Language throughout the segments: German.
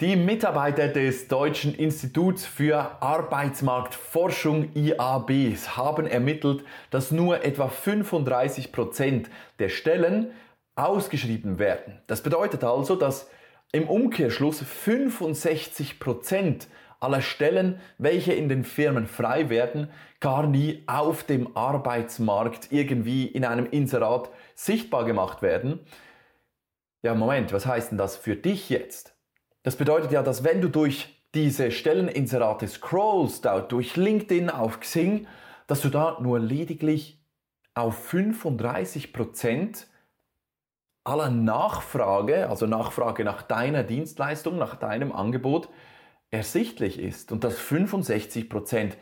Die Mitarbeiter des Deutschen Instituts für Arbeitsmarktforschung IAB haben ermittelt, dass nur etwa 35 Prozent der Stellen ausgeschrieben werden. Das bedeutet also, dass im Umkehrschluss 65 Prozent aller Stellen, welche in den Firmen frei werden, gar nie auf dem Arbeitsmarkt irgendwie in einem Inserat sichtbar gemacht werden. Ja, Moment, was heißt denn das für dich jetzt? Das bedeutet ja, dass wenn du durch diese Stelleninserate scrollst, durch LinkedIn, auf Xing, dass du da nur lediglich auf 35% aller Nachfrage, also Nachfrage nach deiner Dienstleistung, nach deinem Angebot, ersichtlich ist. Und dass 65%,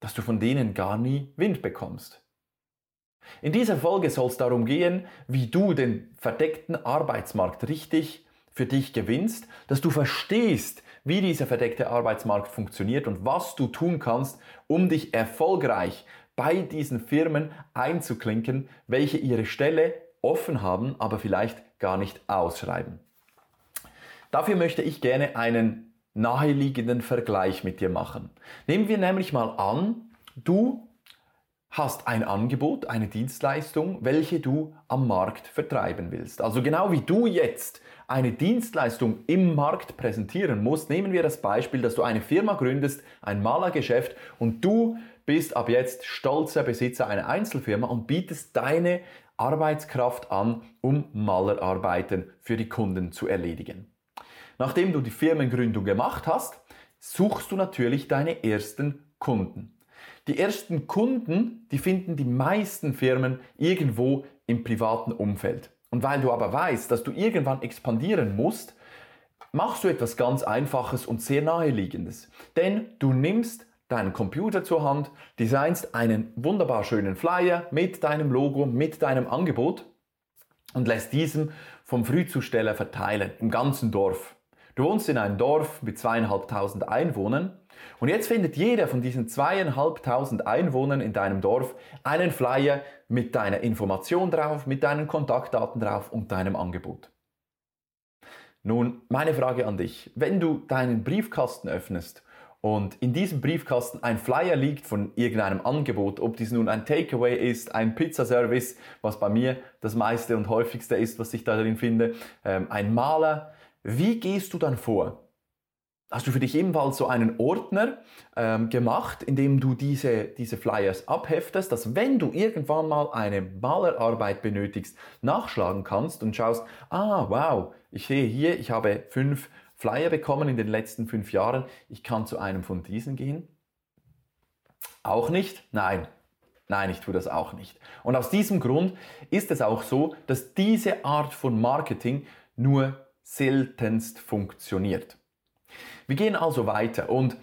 dass du von denen gar nie Wind bekommst. In dieser Folge soll es darum gehen, wie du den verdeckten Arbeitsmarkt richtig für dich gewinnst, dass du verstehst, wie dieser verdeckte Arbeitsmarkt funktioniert und was du tun kannst, um dich erfolgreich bei diesen Firmen einzuklinken, welche ihre Stelle offen haben, aber vielleicht gar nicht ausschreiben. Dafür möchte ich gerne einen naheliegenden Vergleich mit dir machen. Nehmen wir nämlich mal an, du hast ein Angebot, eine Dienstleistung, welche du am Markt vertreiben willst. Also genau wie du jetzt eine Dienstleistung im Markt präsentieren musst, nehmen wir das Beispiel, dass du eine Firma gründest, ein Malergeschäft und du bist ab jetzt stolzer Besitzer einer Einzelfirma und bietest deine Arbeitskraft an, um Malerarbeiten für die Kunden zu erledigen. Nachdem du die Firmengründung gemacht hast, suchst du natürlich deine ersten Kunden. Die ersten Kunden, die finden die meisten Firmen irgendwo im privaten Umfeld. Und weil du aber weißt, dass du irgendwann expandieren musst, machst du etwas ganz Einfaches und sehr naheliegendes. Denn du nimmst deinen Computer zur Hand, designst einen wunderbar schönen Flyer mit deinem Logo, mit deinem Angebot und lässt diesen vom Frühzusteller verteilen im ganzen Dorf. Du wohnst in einem Dorf mit zweieinhalbtausend Einwohnern und jetzt findet jeder von diesen zweieinhalbtausend Einwohnern in deinem Dorf einen Flyer mit deiner Information drauf, mit deinen Kontaktdaten drauf und deinem Angebot. Nun, meine Frage an dich. Wenn du deinen Briefkasten öffnest und in diesem Briefkasten ein Flyer liegt von irgendeinem Angebot, ob dies nun ein Takeaway ist, ein Pizzaservice, was bei mir das meiste und häufigste ist, was ich da drin finde, ähm, ein Maler, wie gehst du dann vor? Hast du für dich ebenfalls so einen Ordner ähm, gemacht, in dem du diese, diese Flyers abheftest, dass wenn du irgendwann mal eine Malerarbeit benötigst, nachschlagen kannst und schaust, ah, wow, ich sehe hier, ich habe fünf Flyer bekommen in den letzten fünf Jahren, ich kann zu einem von diesen gehen? Auch nicht? Nein. Nein, ich tue das auch nicht. Und aus diesem Grund ist es auch so, dass diese Art von Marketing nur seltenst funktioniert. Wir gehen also weiter und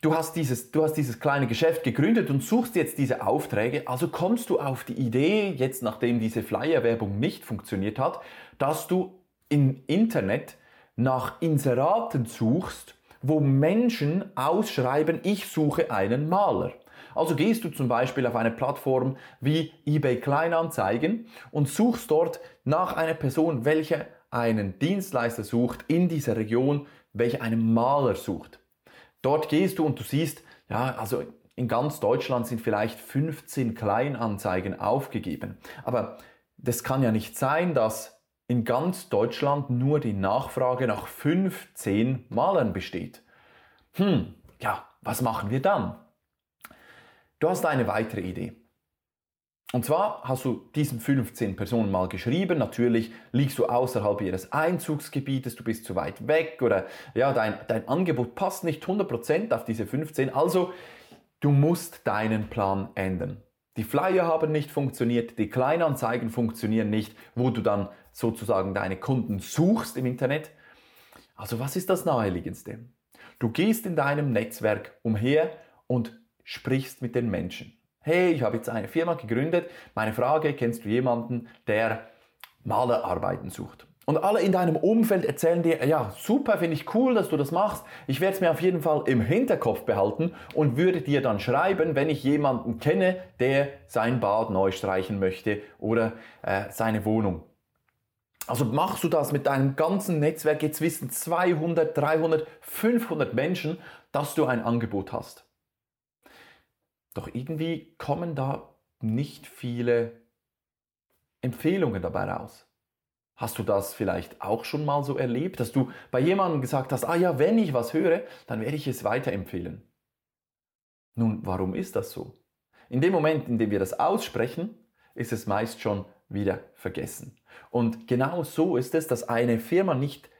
du hast dieses, du hast dieses kleine Geschäft gegründet und suchst jetzt diese Aufträge. Also kommst du auf die Idee, jetzt nachdem diese Flyer-Werbung nicht funktioniert hat, dass du im Internet nach Inseraten suchst, wo Menschen ausschreiben, ich suche einen Maler. Also gehst du zum Beispiel auf eine Plattform wie eBay Kleinanzeigen und suchst dort nach einer Person, welche einen Dienstleister sucht in dieser Region, welcher einen Maler sucht. Dort gehst du und du siehst, ja, also in ganz Deutschland sind vielleicht 15 Kleinanzeigen aufgegeben. Aber das kann ja nicht sein, dass in ganz Deutschland nur die Nachfrage nach 15 Malern besteht. Hm, ja, was machen wir dann? Du hast eine weitere Idee. Und zwar hast du diesen 15 Personen mal geschrieben. Natürlich liegst du außerhalb ihres Einzugsgebietes, du bist zu weit weg oder ja, dein, dein Angebot passt nicht 100% auf diese 15. Also, du musst deinen Plan ändern. Die Flyer haben nicht funktioniert, die Kleinanzeigen funktionieren nicht, wo du dann sozusagen deine Kunden suchst im Internet. Also was ist das Naheliegendste? Du gehst in deinem Netzwerk umher und sprichst mit den Menschen. Hey, ich habe jetzt eine Firma gegründet. Meine Frage, kennst du jemanden, der Malerarbeiten sucht? Und alle in deinem Umfeld erzählen dir, ja, super, finde ich cool, dass du das machst. Ich werde es mir auf jeden Fall im Hinterkopf behalten und würde dir dann schreiben, wenn ich jemanden kenne, der sein Bad neu streichen möchte oder äh, seine Wohnung. Also machst du das mit deinem ganzen Netzwerk, jetzt wissen 200, 300, 500 Menschen, dass du ein Angebot hast. Doch irgendwie kommen da nicht viele Empfehlungen dabei raus. Hast du das vielleicht auch schon mal so erlebt, dass du bei jemandem gesagt hast, ah ja, wenn ich was höre, dann werde ich es weiterempfehlen. Nun, warum ist das so? In dem Moment, in dem wir das aussprechen, ist es meist schon wieder vergessen. Und genau so ist es, dass eine Firma nicht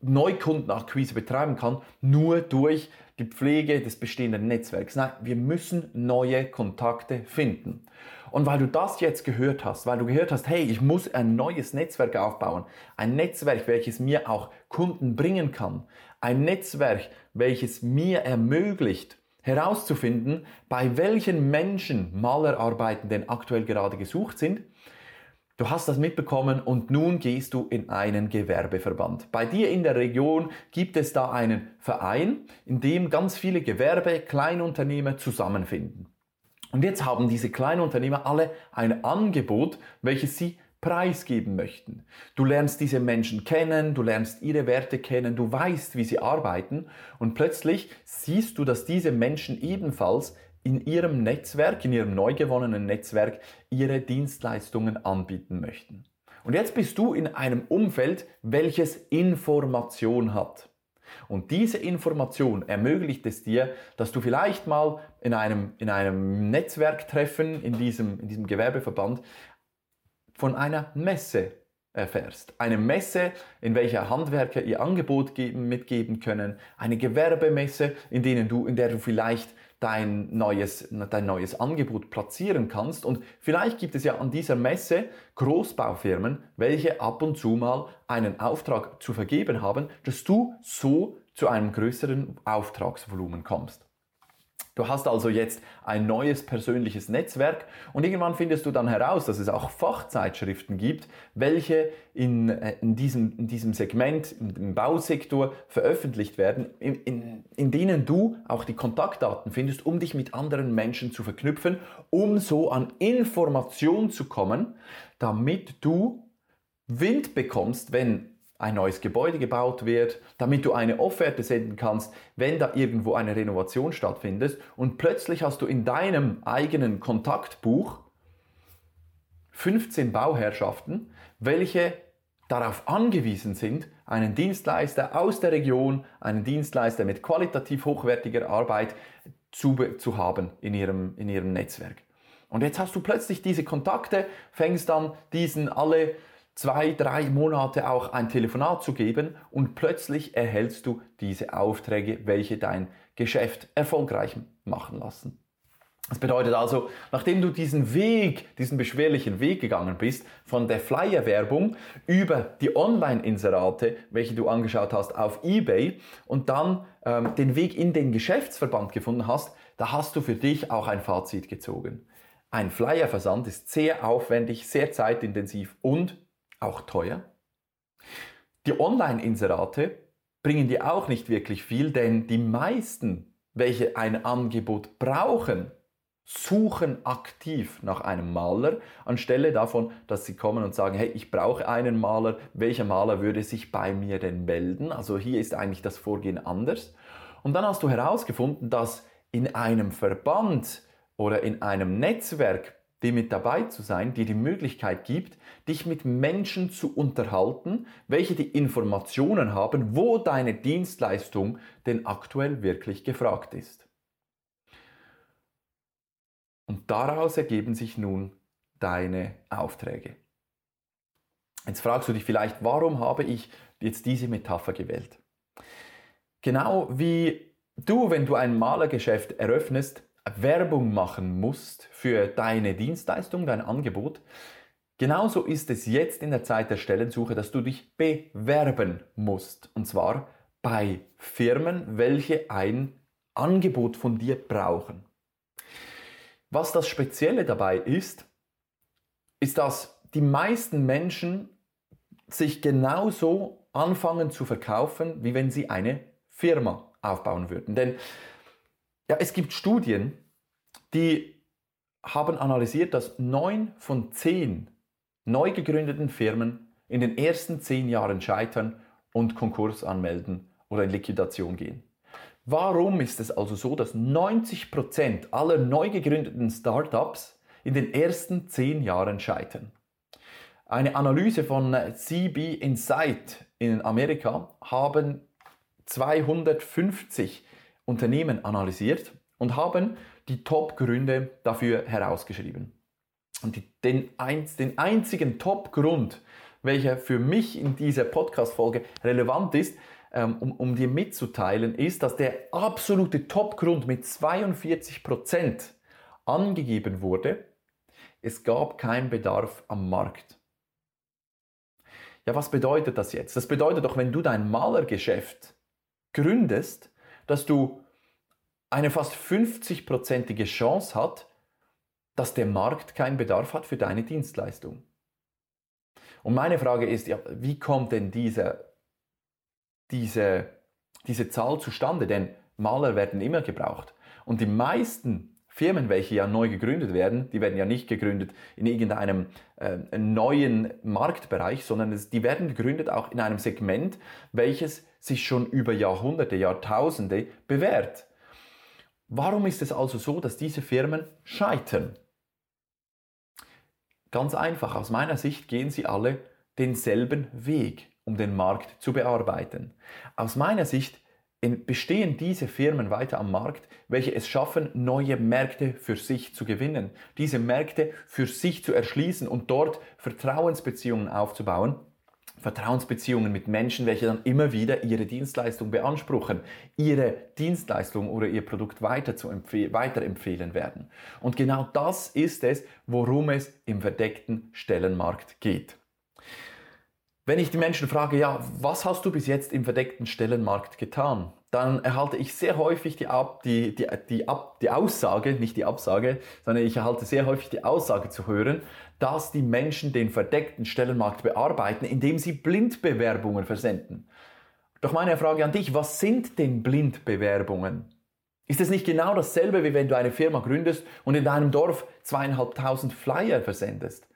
Neukundenakquise betreiben kann, nur durch die Pflege des bestehenden Netzwerks. Nein, wir müssen neue Kontakte finden. Und weil du das jetzt gehört hast, weil du gehört hast, hey, ich muss ein neues Netzwerk aufbauen, ein Netzwerk, welches mir auch Kunden bringen kann, ein Netzwerk, welches mir ermöglicht, herauszufinden, bei welchen Menschen Malerarbeiten denn aktuell gerade gesucht sind, Du hast das mitbekommen und nun gehst du in einen Gewerbeverband. Bei dir in der Region gibt es da einen Verein, in dem ganz viele Gewerbe, Kleinunternehmer zusammenfinden. Und jetzt haben diese Kleinunternehmer alle ein Angebot, welches sie preisgeben möchten. Du lernst diese Menschen kennen, du lernst ihre Werte kennen, du weißt, wie sie arbeiten und plötzlich siehst du, dass diese Menschen ebenfalls in ihrem Netzwerk, in ihrem neu gewonnenen Netzwerk ihre Dienstleistungen anbieten möchten. Und jetzt bist du in einem Umfeld, welches Information hat. Und diese Information ermöglicht es dir, dass du vielleicht mal in einem, in einem Netzwerktreffen, in diesem, in diesem Gewerbeverband, von einer Messe erfährst. Eine Messe, in welcher Handwerker ihr Angebot geben, mitgeben können. Eine Gewerbemesse, in, denen du, in der du vielleicht dein neues, dein neues Angebot platzieren kannst. Und vielleicht gibt es ja an dieser Messe Großbaufirmen, welche ab und zu mal einen Auftrag zu vergeben haben, dass du so zu einem größeren Auftragsvolumen kommst. Du hast also jetzt ein neues persönliches Netzwerk und irgendwann findest du dann heraus, dass es auch Fachzeitschriften gibt, welche in, äh, in, diesem, in diesem Segment, im Bausektor veröffentlicht werden, in, in, in denen du auch die Kontaktdaten findest, um dich mit anderen Menschen zu verknüpfen, um so an Information zu kommen, damit du Wind bekommst, wenn ein neues Gebäude gebaut wird, damit du eine Offerte senden kannst, wenn da irgendwo eine Renovation stattfindet und plötzlich hast du in deinem eigenen Kontaktbuch 15 Bauherrschaften, welche darauf angewiesen sind, einen Dienstleister aus der Region, einen Dienstleister mit qualitativ hochwertiger Arbeit zu, zu haben in ihrem, in ihrem Netzwerk. Und jetzt hast du plötzlich diese Kontakte, fängst an, diesen alle zwei, drei Monate auch ein Telefonat zu geben und plötzlich erhältst du diese Aufträge, welche dein Geschäft erfolgreich machen lassen. Das bedeutet also, nachdem du diesen Weg, diesen beschwerlichen Weg gegangen bist, von der Flyer-Werbung über die Online-Inserate, welche du angeschaut hast auf eBay und dann ähm, den Weg in den Geschäftsverband gefunden hast, da hast du für dich auch ein Fazit gezogen. Ein Flyer-Versand ist sehr aufwendig, sehr zeitintensiv und auch teuer. Die Online-Inserate bringen dir auch nicht wirklich viel, denn die meisten, welche ein Angebot brauchen, suchen aktiv nach einem Maler, anstelle davon, dass sie kommen und sagen, hey, ich brauche einen Maler, welcher Maler würde sich bei mir denn melden? Also hier ist eigentlich das Vorgehen anders. Und dann hast du herausgefunden, dass in einem Verband oder in einem Netzwerk die mit dabei zu sein, die die Möglichkeit gibt, dich mit Menschen zu unterhalten, welche die Informationen haben, wo deine Dienstleistung denn aktuell wirklich gefragt ist. Und daraus ergeben sich nun deine Aufträge. Jetzt fragst du dich vielleicht, warum habe ich jetzt diese Metapher gewählt? Genau wie du, wenn du ein Malergeschäft eröffnest, Werbung machen musst für deine Dienstleistung, dein Angebot, genauso ist es jetzt in der Zeit der Stellensuche, dass du dich bewerben musst. Und zwar bei Firmen, welche ein Angebot von dir brauchen. Was das Spezielle dabei ist, ist, dass die meisten Menschen sich genauso anfangen zu verkaufen, wie wenn sie eine Firma aufbauen würden. Denn ja, es gibt Studien, die haben analysiert, dass neun von zehn neu gegründeten Firmen in den ersten zehn Jahren scheitern und Konkurs anmelden oder in Liquidation gehen. Warum ist es also so, dass 90% aller neu gegründeten Startups in den ersten zehn Jahren scheitern? Eine Analyse von CB Insight in Amerika haben 250 Unternehmen analysiert und haben die Top-Gründe dafür herausgeschrieben. Und die, den, den einzigen Top-Grund, welcher für mich in dieser Podcast-Folge relevant ist, ähm, um, um dir mitzuteilen, ist, dass der absolute Top-Grund mit 42% angegeben wurde, es gab keinen Bedarf am Markt. Ja, was bedeutet das jetzt? Das bedeutet doch, wenn du dein Malergeschäft gründest, dass du eine fast 50-prozentige Chance hat, dass der Markt keinen Bedarf hat für deine Dienstleistung. Und meine Frage ist, ja, wie kommt denn diese, diese, diese Zahl zustande? Denn Maler werden immer gebraucht. Und die meisten Firmen, welche ja neu gegründet werden, die werden ja nicht gegründet in irgendeinem äh, neuen Marktbereich, sondern es, die werden gegründet auch in einem Segment, welches sich schon über Jahrhunderte, Jahrtausende bewährt. Warum ist es also so, dass diese Firmen scheitern? Ganz einfach, aus meiner Sicht gehen sie alle denselben Weg, um den Markt zu bearbeiten. Aus meiner Sicht bestehen diese Firmen weiter am Markt, welche es schaffen, neue Märkte für sich zu gewinnen, diese Märkte für sich zu erschließen und dort Vertrauensbeziehungen aufzubauen, Vertrauensbeziehungen mit Menschen, welche dann immer wieder ihre Dienstleistung beanspruchen, ihre Dienstleistung oder ihr Produkt weiter zu weiterempfehlen werden. Und genau das ist es, worum es im verdeckten Stellenmarkt geht. Wenn ich die Menschen frage, ja, was hast du bis jetzt im verdeckten Stellenmarkt getan? Dann erhalte ich sehr häufig die, Ab, die, die, die, Ab, die Aussage, nicht die Absage, sondern ich erhalte sehr häufig die Aussage zu hören, dass die Menschen den verdeckten Stellenmarkt bearbeiten, indem sie Blindbewerbungen versenden. Doch meine Frage an dich, was sind denn Blindbewerbungen? Ist es nicht genau dasselbe, wie wenn du eine Firma gründest und in deinem Dorf zweieinhalbtausend Flyer versendest?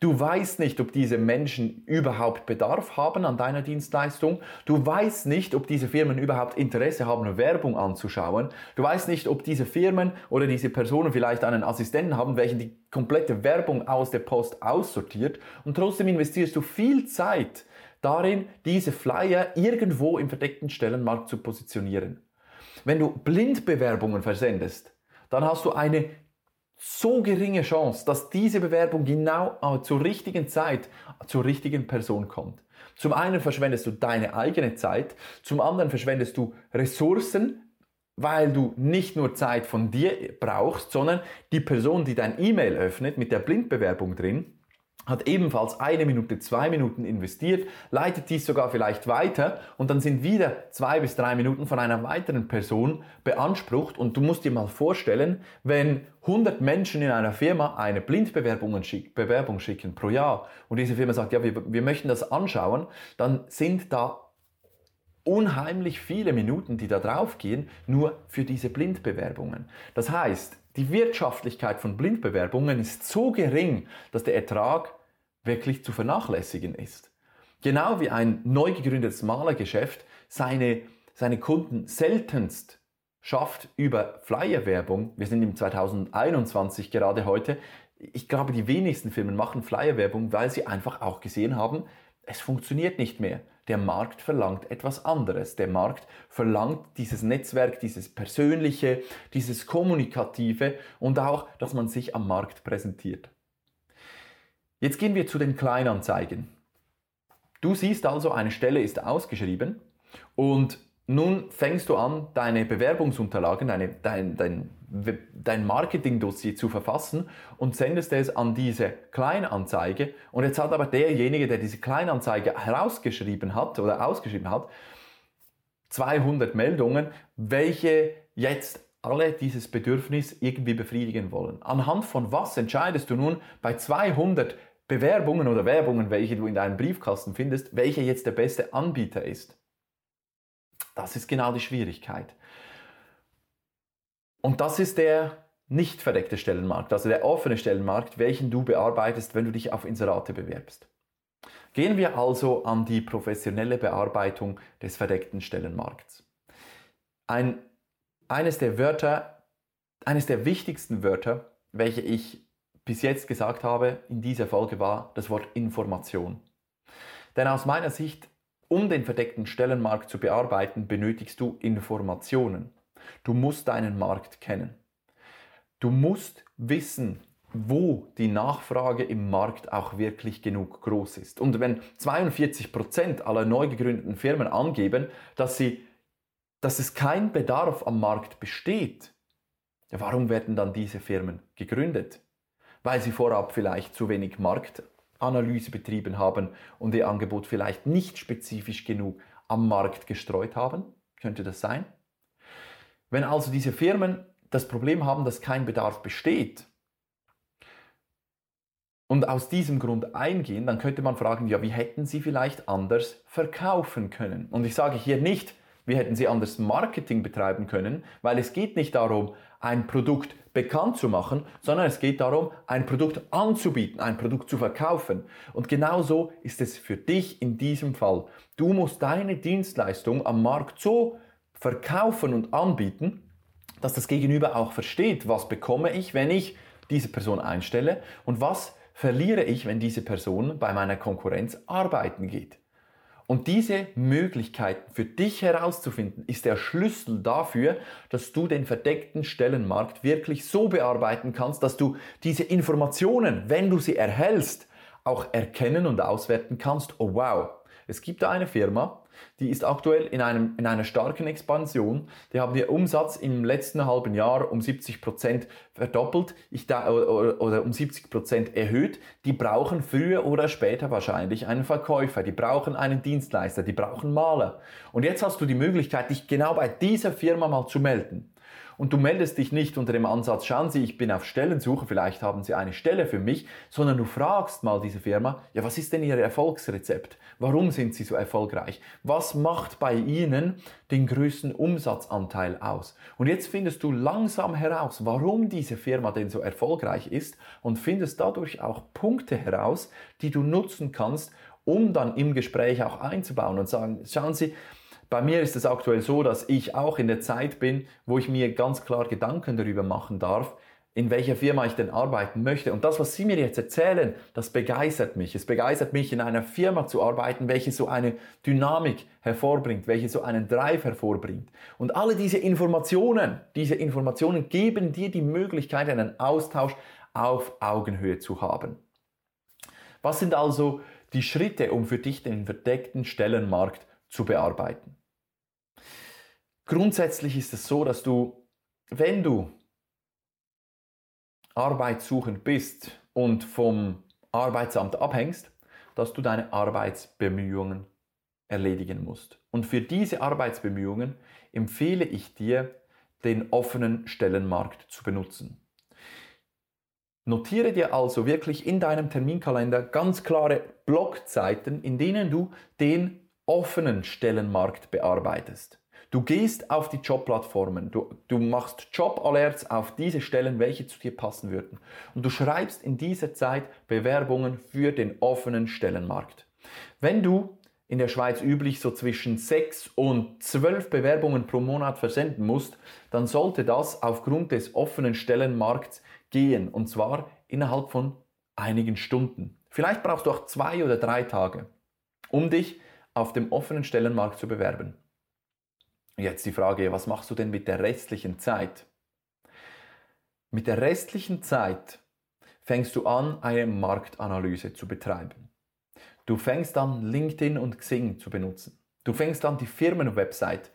Du weißt nicht, ob diese Menschen überhaupt Bedarf haben an deiner Dienstleistung. Du weißt nicht, ob diese Firmen überhaupt Interesse haben, Werbung anzuschauen. Du weißt nicht, ob diese Firmen oder diese Personen vielleicht einen Assistenten haben, welchen die komplette Werbung aus der Post aussortiert. Und trotzdem investierst du viel Zeit darin, diese Flyer irgendwo im verdeckten Stellenmarkt zu positionieren. Wenn du Blindbewerbungen versendest, dann hast du eine so geringe Chance, dass diese Bewerbung genau äh, zur richtigen Zeit zur richtigen Person kommt. Zum einen verschwendest du deine eigene Zeit, zum anderen verschwendest du Ressourcen, weil du nicht nur Zeit von dir brauchst, sondern die Person, die dein E-Mail öffnet mit der Blindbewerbung drin, hat ebenfalls eine Minute, zwei Minuten investiert, leitet dies sogar vielleicht weiter und dann sind wieder zwei bis drei Minuten von einer weiteren Person beansprucht und du musst dir mal vorstellen, wenn 100 Menschen in einer Firma eine Blindbewerbung schick, Bewerbung schicken pro Jahr und diese Firma sagt, ja, wir, wir möchten das anschauen, dann sind da unheimlich viele Minuten, die da draufgehen, nur für diese Blindbewerbungen. Das heißt, die Wirtschaftlichkeit von Blindbewerbungen ist so gering, dass der Ertrag wirklich zu vernachlässigen ist. Genau wie ein neu gegründetes Malergeschäft seine, seine Kunden seltenst schafft über Flyerwerbung. Wir sind im 2021 gerade heute. Ich glaube, die wenigsten Firmen machen Flyerwerbung, weil sie einfach auch gesehen haben, es funktioniert nicht mehr. Der Markt verlangt etwas anderes. Der Markt verlangt dieses Netzwerk, dieses Persönliche, dieses Kommunikative und auch, dass man sich am Markt präsentiert. Jetzt gehen wir zu den Kleinanzeigen. Du siehst also, eine Stelle ist ausgeschrieben und nun fängst du an, deine Bewerbungsunterlagen, deine, dein, dein, dein Marketingdossier zu verfassen und sendest es an diese Kleinanzeige. Und jetzt hat aber derjenige, der diese Kleinanzeige herausgeschrieben hat oder ausgeschrieben hat, 200 Meldungen, welche jetzt alle dieses Bedürfnis irgendwie befriedigen wollen. Anhand von was entscheidest du nun bei 200 Bewerbungen oder Werbungen, welche du in deinem Briefkasten findest, welcher jetzt der beste Anbieter ist? Das ist genau die Schwierigkeit. Und das ist der nicht verdeckte Stellenmarkt, also der offene Stellenmarkt, welchen du bearbeitest, wenn du dich auf Inserate bewerbst. Gehen wir also an die professionelle Bearbeitung des verdeckten Stellenmarkts. Ein, eines der Wörter, eines der wichtigsten Wörter, welche ich bis jetzt gesagt habe in dieser Folge war das Wort Information. Denn aus meiner Sicht, um den verdeckten Stellenmarkt zu bearbeiten, benötigst du Informationen. Du musst deinen Markt kennen. Du musst wissen, wo die Nachfrage im Markt auch wirklich genug groß ist. Und wenn 42 Prozent aller neu gegründeten Firmen angeben, dass, sie, dass es kein Bedarf am Markt besteht, warum werden dann diese Firmen gegründet? Weil sie vorab vielleicht zu wenig Marktanalyse betrieben haben und ihr Angebot vielleicht nicht spezifisch genug am Markt gestreut haben? Könnte das sein? Wenn also diese Firmen das Problem haben, dass kein Bedarf besteht und aus diesem Grund eingehen, dann könnte man fragen, ja, wie hätten sie vielleicht anders verkaufen können? Und ich sage hier nicht, wie hätten sie anders Marketing betreiben können, weil es geht nicht darum, ein Produkt bekannt zu machen, sondern es geht darum, ein Produkt anzubieten, ein Produkt zu verkaufen. Und genauso ist es für dich in diesem Fall. Du musst deine Dienstleistung am Markt so verkaufen und anbieten, dass das Gegenüber auch versteht, was bekomme ich, wenn ich diese Person einstelle und was verliere ich, wenn diese Person bei meiner Konkurrenz arbeiten geht. Und diese Möglichkeiten für dich herauszufinden, ist der Schlüssel dafür, dass du den verdeckten Stellenmarkt wirklich so bearbeiten kannst, dass du diese Informationen, wenn du sie erhältst, auch erkennen und auswerten kannst. Oh wow, es gibt da eine Firma, die ist aktuell in, einem, in einer starken Expansion. Die haben ihr Umsatz im letzten halben Jahr um 70 Prozent verdoppelt ich da, oder, oder um 70 Prozent erhöht. Die brauchen früher oder später wahrscheinlich einen Verkäufer. Die brauchen einen Dienstleister. Die brauchen Maler. Und jetzt hast du die Möglichkeit, dich genau bei dieser Firma mal zu melden und du meldest dich nicht unter dem Ansatz, schauen Sie, ich bin auf Stellensuche, vielleicht haben Sie eine Stelle für mich, sondern du fragst mal diese Firma, ja, was ist denn Ihr Erfolgsrezept? Warum sind Sie so erfolgreich? Was macht bei Ihnen den größten Umsatzanteil aus? Und jetzt findest du langsam heraus, warum diese Firma denn so erfolgreich ist und findest dadurch auch Punkte heraus, die du nutzen kannst, um dann im Gespräch auch einzubauen und sagen, schauen Sie, bei mir ist es aktuell so, dass ich auch in der Zeit bin, wo ich mir ganz klar Gedanken darüber machen darf, in welcher Firma ich denn arbeiten möchte. Und das, was Sie mir jetzt erzählen, das begeistert mich. Es begeistert mich, in einer Firma zu arbeiten, welche so eine Dynamik hervorbringt, welche so einen Drive hervorbringt. Und alle diese Informationen, diese Informationen geben dir die Möglichkeit, einen Austausch auf Augenhöhe zu haben. Was sind also die Schritte, um für dich den verdeckten Stellenmarkt zu bearbeiten? Grundsätzlich ist es so, dass du, wenn du arbeitssuchend bist und vom Arbeitsamt abhängst, dass du deine Arbeitsbemühungen erledigen musst. Und für diese Arbeitsbemühungen empfehle ich dir, den offenen Stellenmarkt zu benutzen. Notiere dir also wirklich in deinem Terminkalender ganz klare Blockzeiten, in denen du den offenen Stellenmarkt bearbeitest. Du gehst auf die Jobplattformen, du, du machst Job-Alerts auf diese Stellen, welche zu dir passen würden. Und du schreibst in dieser Zeit Bewerbungen für den offenen Stellenmarkt. Wenn du in der Schweiz üblich so zwischen 6 und 12 Bewerbungen pro Monat versenden musst, dann sollte das aufgrund des offenen Stellenmarkts gehen. Und zwar innerhalb von einigen Stunden. Vielleicht brauchst du auch zwei oder drei Tage, um dich auf dem offenen Stellenmarkt zu bewerben. Jetzt die Frage, was machst du denn mit der restlichen Zeit? Mit der restlichen Zeit fängst du an, eine Marktanalyse zu betreiben. Du fängst an, LinkedIn und Xing zu benutzen. Du fängst an, die Firmenwebsite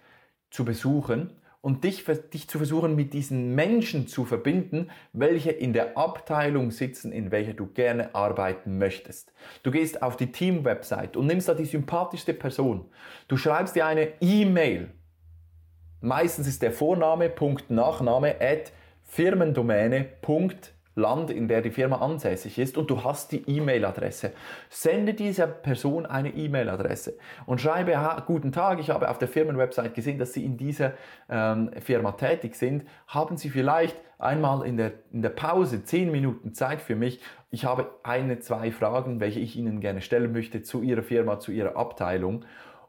zu besuchen und dich, dich zu versuchen, mit diesen Menschen zu verbinden, welche in der Abteilung sitzen, in welcher du gerne arbeiten möchtest. Du gehst auf die Team-Website und nimmst da die sympathischste Person. Du schreibst dir eine E-Mail Meistens ist der Vorname, Punkt, Nachname, at firmendomäne.de Land, in der die Firma ansässig ist und du hast die E-Mail-Adresse. Sende dieser Person eine E-Mail-Adresse und schreibe, guten Tag, ich habe auf der Firmenwebsite gesehen, dass Sie in dieser ähm, Firma tätig sind. Haben Sie vielleicht einmal in der, in der Pause zehn Minuten Zeit für mich? Ich habe eine, zwei Fragen, welche ich Ihnen gerne stellen möchte zu Ihrer Firma, zu Ihrer Abteilung.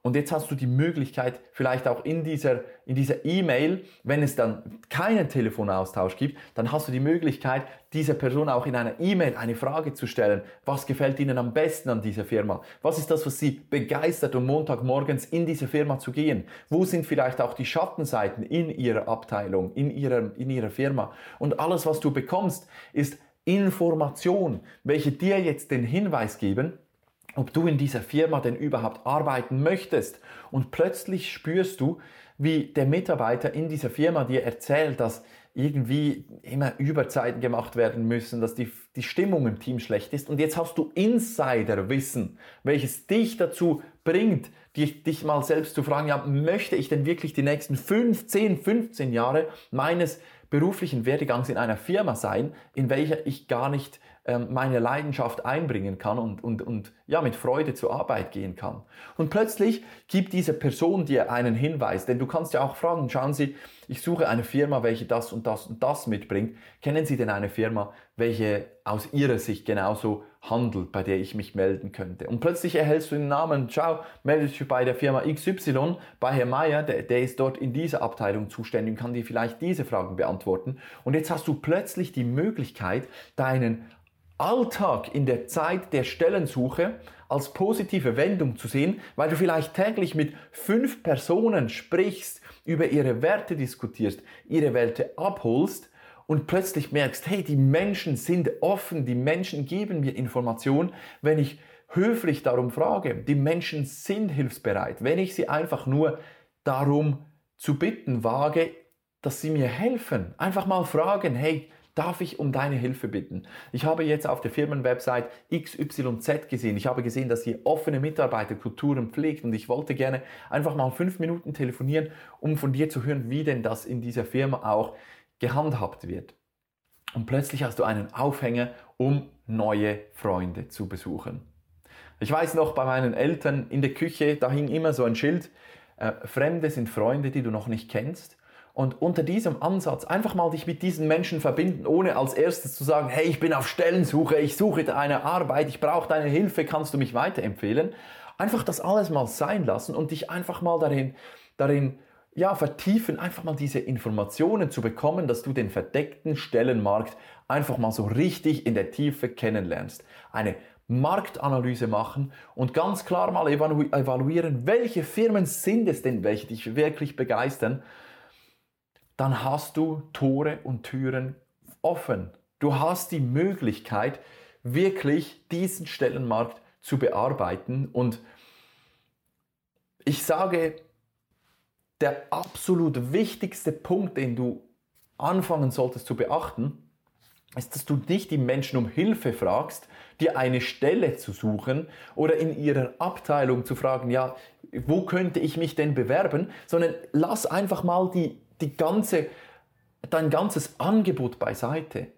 Und jetzt hast du die Möglichkeit, vielleicht auch in dieser in dieser E-Mail, wenn es dann keinen Telefonaustausch gibt, dann hast du die Möglichkeit, dieser Person auch in einer E-Mail eine Frage zu stellen. Was gefällt Ihnen am besten an dieser Firma? Was ist das, was Sie begeistert, um Montagmorgens in diese Firma zu gehen? Wo sind vielleicht auch die Schattenseiten in Ihrer Abteilung, in Ihrer, in Ihrer Firma? Und alles, was du bekommst, ist Information, welche dir jetzt den Hinweis geben, ob du in dieser Firma denn überhaupt arbeiten möchtest. Und plötzlich spürst du, wie der Mitarbeiter in dieser Firma dir erzählt, dass irgendwie immer Überzeiten gemacht werden müssen, dass die, die Stimmung im Team schlecht ist. Und jetzt hast du Insiderwissen, welches dich dazu bringt, dich, dich mal selbst zu fragen, ja, möchte ich denn wirklich die nächsten 15, 15 Jahre meines beruflichen Werdegangs in einer Firma sein, in welcher ich gar nicht meine Leidenschaft einbringen kann und, und, und ja, mit Freude zur Arbeit gehen kann. Und plötzlich gibt diese Person dir einen Hinweis, denn du kannst ja auch fragen, schauen Sie, ich suche eine Firma, welche das und das und das mitbringt. Kennen Sie denn eine Firma, welche aus Ihrer Sicht genauso handelt, bei der ich mich melden könnte? Und plötzlich erhältst du den Namen, schau, melde dich bei der Firma XY, bei Herr Meier, der, der ist dort in dieser Abteilung zuständig und kann dir vielleicht diese Fragen beantworten. Und jetzt hast du plötzlich die Möglichkeit, deinen Alltag in der Zeit der Stellensuche als positive Wendung zu sehen, weil du vielleicht täglich mit fünf Personen sprichst, über ihre Werte diskutierst, ihre Werte abholst und plötzlich merkst, hey, die Menschen sind offen, die Menschen geben mir Informationen, wenn ich höflich darum frage. Die Menschen sind hilfsbereit, wenn ich sie einfach nur darum zu bitten wage, dass sie mir helfen. Einfach mal fragen, hey, darf ich um deine Hilfe bitten? Ich habe jetzt auf der Firmenwebsite XYZ gesehen. Ich habe gesehen, dass ihr offene Mitarbeiterkulturen pflegt und ich wollte gerne einfach mal fünf Minuten telefonieren, um von dir zu hören, wie denn das in dieser Firma auch gehandhabt wird. Und plötzlich hast du einen Aufhänger, um neue Freunde zu besuchen. Ich weiß noch, bei meinen Eltern in der Küche, da hing immer so ein Schild, äh, Fremde sind Freunde, die du noch nicht kennst. Und unter diesem Ansatz einfach mal dich mit diesen Menschen verbinden, ohne als erstes zu sagen, hey, ich bin auf Stellensuche, ich suche eine Arbeit, ich brauche deine Hilfe, kannst du mich weiterempfehlen? Einfach das alles mal sein lassen und dich einfach mal darin, darin ja, vertiefen, einfach mal diese Informationen zu bekommen, dass du den verdeckten Stellenmarkt einfach mal so richtig in der Tiefe kennenlernst. Eine Marktanalyse machen und ganz klar mal evaluieren, welche Firmen sind es denn, welche dich wirklich begeistern dann hast du Tore und Türen offen. Du hast die Möglichkeit, wirklich diesen Stellenmarkt zu bearbeiten. Und ich sage, der absolut wichtigste Punkt, den du anfangen solltest zu beachten, ist, dass du nicht die Menschen um Hilfe fragst, dir eine Stelle zu suchen oder in ihrer Abteilung zu fragen, ja, wo könnte ich mich denn bewerben, sondern lass einfach mal die die ganze, dein ganzes Angebot beiseite.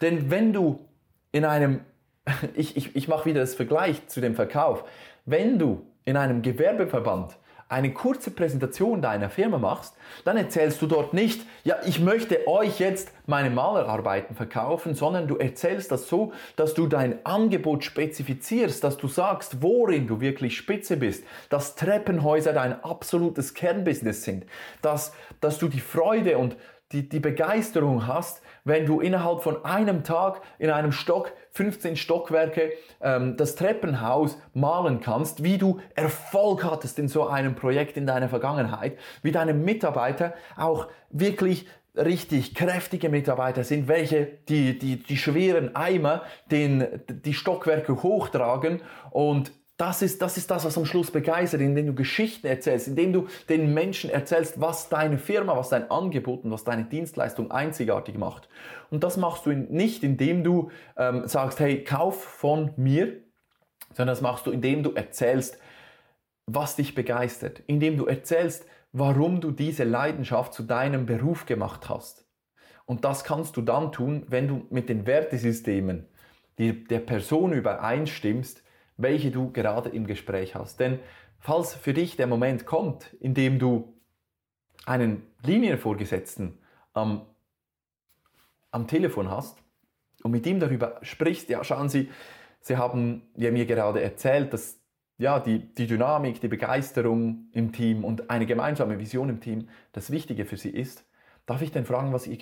Denn wenn du in einem, ich, ich, ich mache wieder das Vergleich zu dem Verkauf, wenn du in einem Gewerbeverband eine kurze Präsentation deiner Firma machst, dann erzählst du dort nicht, ja, ich möchte euch jetzt meine Malerarbeiten verkaufen, sondern du erzählst das so, dass du dein Angebot spezifizierst, dass du sagst, worin du wirklich spitze bist, dass Treppenhäuser dein absolutes Kernbusiness sind, dass, dass du die Freude und die, die Begeisterung hast, wenn du innerhalb von einem Tag in einem Stock 15 Stockwerke ähm, das Treppenhaus malen kannst, wie du Erfolg hattest in so einem Projekt in deiner Vergangenheit, wie deine Mitarbeiter auch wirklich richtig kräftige Mitarbeiter sind, welche die, die, die schweren Eimer den, die Stockwerke hochtragen und das ist, das ist das, was am Schluss begeistert, indem du Geschichten erzählst, indem du den Menschen erzählst, was deine Firma, was dein Angebot und was deine Dienstleistung einzigartig macht. Und das machst du nicht, indem du ähm, sagst, hey, kauf von mir, sondern das machst du, indem du erzählst, was dich begeistert, indem du erzählst, warum du diese Leidenschaft zu deinem Beruf gemacht hast. Und das kannst du dann tun, wenn du mit den Wertesystemen der Person übereinstimmst, welche du gerade im Gespräch hast. Denn falls für dich der Moment kommt, in dem du einen Linienvorgesetzten am, am Telefon hast und mit ihm darüber sprichst, ja, schauen Sie, Sie haben ja mir gerade erzählt, dass ja, die, die Dynamik, die Begeisterung im Team und eine gemeinsame Vision im Team das Wichtige für Sie ist. Darf ich denn fragen, was Ihr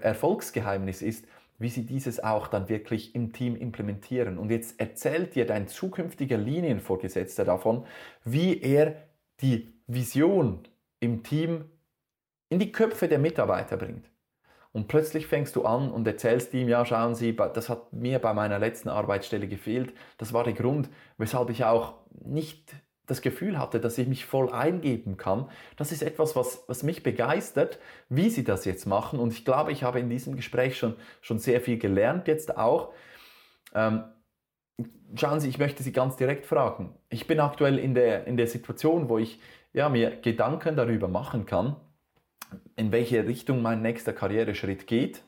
Erfolgsgeheimnis ist, wie Sie dieses auch dann wirklich im Team implementieren? Und jetzt erzählt dir dein zukünftiger Linienvorgesetzter davon, wie er die Vision im Team in die Köpfe der Mitarbeiter bringt. Und plötzlich fängst du an und erzählst ihm, ja, schauen Sie, das hat mir bei meiner letzten Arbeitsstelle gefehlt. Das war der Grund, weshalb ich auch nicht das Gefühl hatte, dass ich mich voll eingeben kann. Das ist etwas, was, was mich begeistert, wie Sie das jetzt machen. Und ich glaube, ich habe in diesem Gespräch schon, schon sehr viel gelernt jetzt auch. Ähm, schauen Sie, ich möchte Sie ganz direkt fragen. Ich bin aktuell in der, in der Situation, wo ich ja, mir Gedanken darüber machen kann, in welche Richtung mein nächster Karriereschritt geht.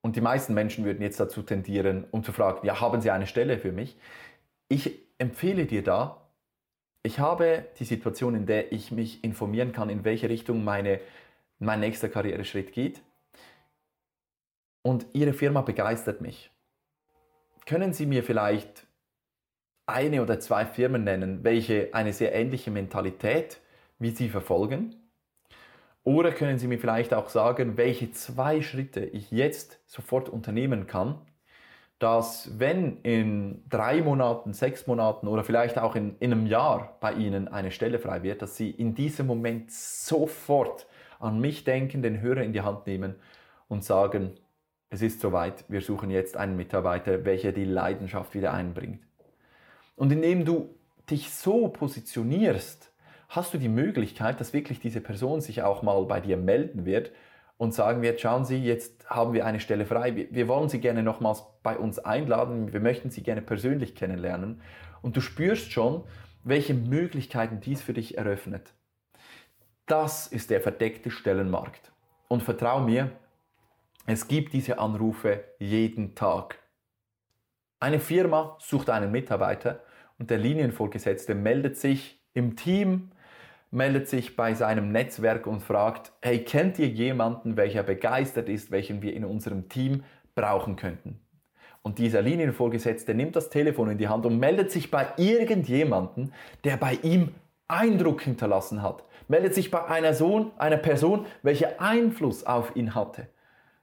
Und die meisten Menschen würden jetzt dazu tendieren, um zu fragen, ja, haben Sie eine Stelle für mich? Ich empfehle dir da, ich habe die Situation, in der ich mich informieren kann, in welche Richtung meine, mein nächster Karriereschritt geht. Und Ihre Firma begeistert mich. Können Sie mir vielleicht eine oder zwei Firmen nennen, welche eine sehr ähnliche Mentalität wie Sie verfolgen? Oder können Sie mir vielleicht auch sagen, welche zwei Schritte ich jetzt sofort unternehmen kann, dass wenn in drei Monaten, sechs Monaten oder vielleicht auch in, in einem Jahr bei Ihnen eine Stelle frei wird, dass Sie in diesem Moment sofort an mich denken, den Hörer in die Hand nehmen und sagen, es ist soweit, wir suchen jetzt einen Mitarbeiter, welcher die Leidenschaft wieder einbringt. Und indem du dich so positionierst, hast du die Möglichkeit, dass wirklich diese Person sich auch mal bei dir melden wird und sagen wird, schauen Sie, jetzt haben wir eine Stelle frei, wir wollen Sie gerne nochmals bei uns einladen, wir möchten Sie gerne persönlich kennenlernen. Und du spürst schon, welche Möglichkeiten dies für dich eröffnet. Das ist der verdeckte Stellenmarkt. Und vertrau mir, es gibt diese Anrufe jeden Tag. Eine Firma sucht einen Mitarbeiter und der Linienvorgesetzte meldet sich im Team meldet sich bei seinem Netzwerk und fragt, hey, kennt ihr jemanden, welcher begeistert ist, welchen wir in unserem Team brauchen könnten? Und dieser Linienvorgesetzte nimmt das Telefon in die Hand und meldet sich bei irgendjemanden, der bei ihm Eindruck hinterlassen hat. Meldet sich bei einer Sohn, einer Person, welche Einfluss auf ihn hatte,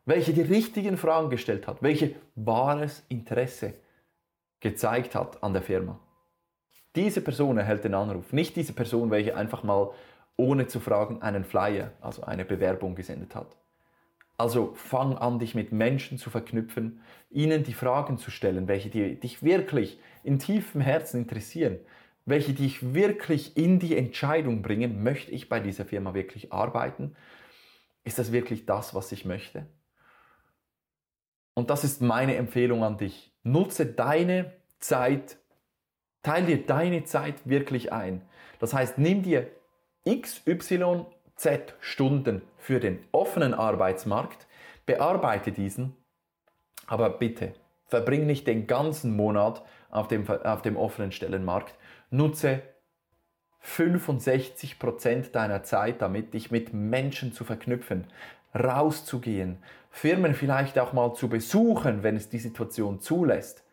welche die richtigen Fragen gestellt hat, welche wahres Interesse gezeigt hat an der Firma. Diese Person erhält den Anruf, nicht diese Person, welche einfach mal ohne zu fragen einen Flyer, also eine Bewerbung gesendet hat. Also fang an, dich mit Menschen zu verknüpfen, ihnen die Fragen zu stellen, welche dich wirklich in tiefem Herzen interessieren, welche dich wirklich in die Entscheidung bringen, möchte ich bei dieser Firma wirklich arbeiten? Ist das wirklich das, was ich möchte? Und das ist meine Empfehlung an dich. Nutze deine Zeit Teil dir deine Zeit wirklich ein. Das heißt, nimm dir XYZ Stunden für den offenen Arbeitsmarkt, bearbeite diesen, aber bitte verbring nicht den ganzen Monat auf dem, auf dem offenen Stellenmarkt. Nutze 65% deiner Zeit damit, dich mit Menschen zu verknüpfen, rauszugehen, Firmen vielleicht auch mal zu besuchen, wenn es die Situation zulässt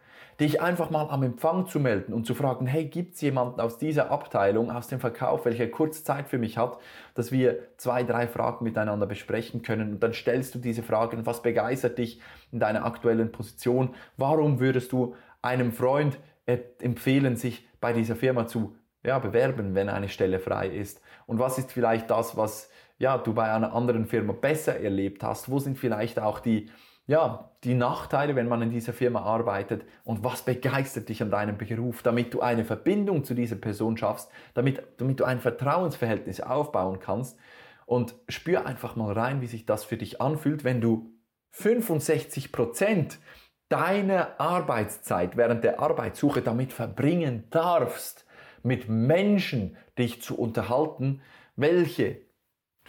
dich einfach mal am Empfang zu melden und zu fragen, hey, gibt es jemanden aus dieser Abteilung, aus dem Verkauf, welcher kurz Zeit für mich hat, dass wir zwei, drei Fragen miteinander besprechen können? Und dann stellst du diese Fragen, was begeistert dich in deiner aktuellen Position, warum würdest du einem Freund empfehlen, sich bei dieser Firma zu ja, bewerben, wenn eine Stelle frei ist? Und was ist vielleicht das, was ja, du bei einer anderen Firma besser erlebt hast, wo sind vielleicht auch die ja, die Nachteile, wenn man in dieser Firma arbeitet und was begeistert dich an deinem Beruf, damit du eine Verbindung zu dieser Person schaffst, damit, damit du ein Vertrauensverhältnis aufbauen kannst. Und spür einfach mal rein, wie sich das für dich anfühlt, wenn du 65 Prozent deiner Arbeitszeit während der Arbeitssuche damit verbringen darfst, mit Menschen dich zu unterhalten, welche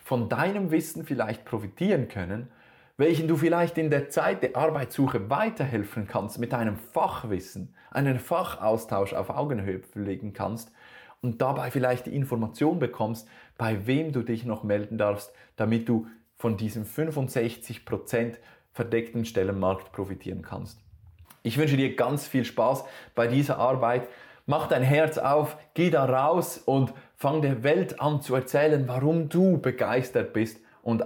von deinem Wissen vielleicht profitieren können, welchen du vielleicht in der Zeit der Arbeitssuche weiterhelfen kannst mit deinem Fachwissen, einen Fachaustausch auf Augenhöhe pflegen kannst und dabei vielleicht die Information bekommst, bei wem du dich noch melden darfst, damit du von diesem 65% verdeckten Stellenmarkt profitieren kannst. Ich wünsche dir ganz viel Spaß bei dieser Arbeit. Mach dein Herz auf, geh da raus und fang der Welt an zu erzählen, warum du begeistert bist und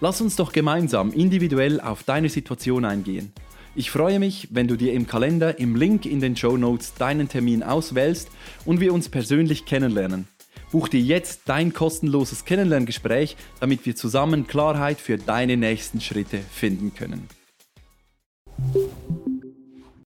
Lass uns doch gemeinsam individuell auf deine Situation eingehen. Ich freue mich, wenn du dir im Kalender im Link in den Show Notes deinen Termin auswählst und wir uns persönlich kennenlernen. Buch dir jetzt dein kostenloses Kennenlerngespräch, damit wir zusammen Klarheit für deine nächsten Schritte finden können.